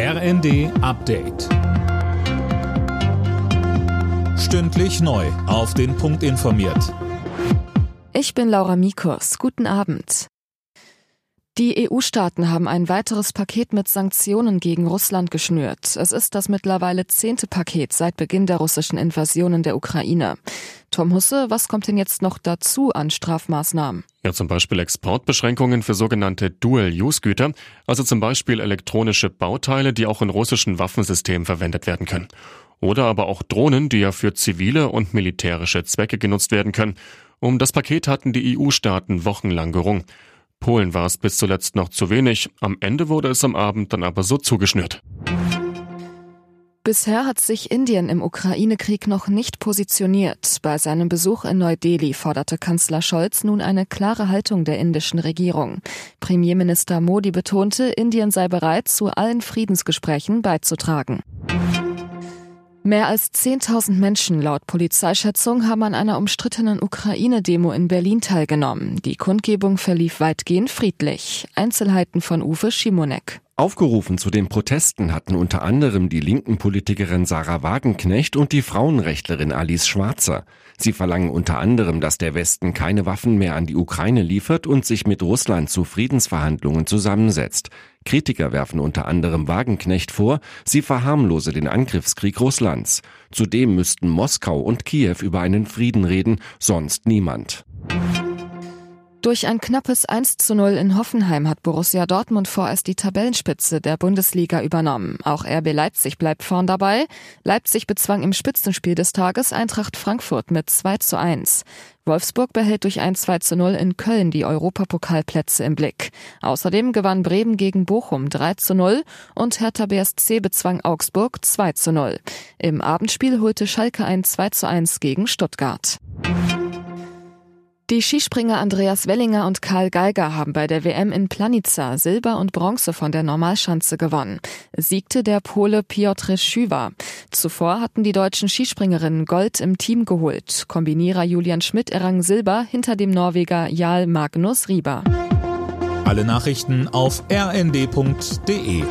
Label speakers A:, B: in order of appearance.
A: RND Update. Stündlich neu. Auf den Punkt informiert.
B: Ich bin Laura Mikos. Guten Abend. Die EU-Staaten haben ein weiteres Paket mit Sanktionen gegen Russland geschnürt. Es ist das mittlerweile zehnte Paket seit Beginn der russischen Invasion in der Ukraine. Tom Husse, was kommt denn jetzt noch dazu an Strafmaßnahmen?
C: Ja, zum Beispiel Exportbeschränkungen für sogenannte Dual-Use-Güter, also zum Beispiel elektronische Bauteile, die auch in russischen Waffensystemen verwendet werden können. Oder aber auch Drohnen, die ja für zivile und militärische Zwecke genutzt werden können. Um das Paket hatten die EU-Staaten wochenlang gerungen. Polen war es bis zuletzt noch zu wenig, am Ende wurde es am Abend dann aber so zugeschnürt.
B: Bisher hat sich Indien im Ukraine-Krieg noch nicht positioniert. Bei seinem Besuch in Neu-Delhi forderte Kanzler Scholz nun eine klare Haltung der indischen Regierung. Premierminister Modi betonte, Indien sei bereit, zu allen Friedensgesprächen beizutragen. Mehr als 10.000 Menschen laut Polizeischätzung haben an einer umstrittenen Ukraine-Demo in Berlin teilgenommen. Die Kundgebung verlief weitgehend friedlich. Einzelheiten von Uwe Schimonek.
D: Aufgerufen zu den Protesten hatten unter anderem die linken Politikerin Sarah Wagenknecht und die Frauenrechtlerin Alice Schwarzer. Sie verlangen unter anderem, dass der Westen keine Waffen mehr an die Ukraine liefert und sich mit Russland zu Friedensverhandlungen zusammensetzt. Kritiker werfen unter anderem Wagenknecht vor, sie verharmlose den Angriffskrieg Russlands. Zudem müssten Moskau und Kiew über einen Frieden reden, sonst niemand.
B: Durch ein knappes 1 zu 0 in Hoffenheim hat Borussia Dortmund vorerst die Tabellenspitze der Bundesliga übernommen. Auch RB Leipzig bleibt vorn dabei. Leipzig bezwang im Spitzenspiel des Tages Eintracht Frankfurt mit 2 zu 1. Wolfsburg behält durch ein 2 zu 0 in Köln die Europapokalplätze im Blick. Außerdem gewann Bremen gegen Bochum 3 zu 0 und Hertha BSC bezwang Augsburg 2 zu 0. Im Abendspiel holte Schalke ein 2 zu 1 gegen Stuttgart. Die Skispringer Andreas Wellinger und Karl Geiger haben bei der WM in Planica Silber und Bronze von der Normalschanze gewonnen. Siegte der Pole Piotr Schüwa. Zuvor hatten die deutschen Skispringerinnen Gold im Team geholt. Kombinierer Julian Schmidt errang Silber hinter dem Norweger Jarl Magnus Rieber.
A: Alle Nachrichten auf rnd.de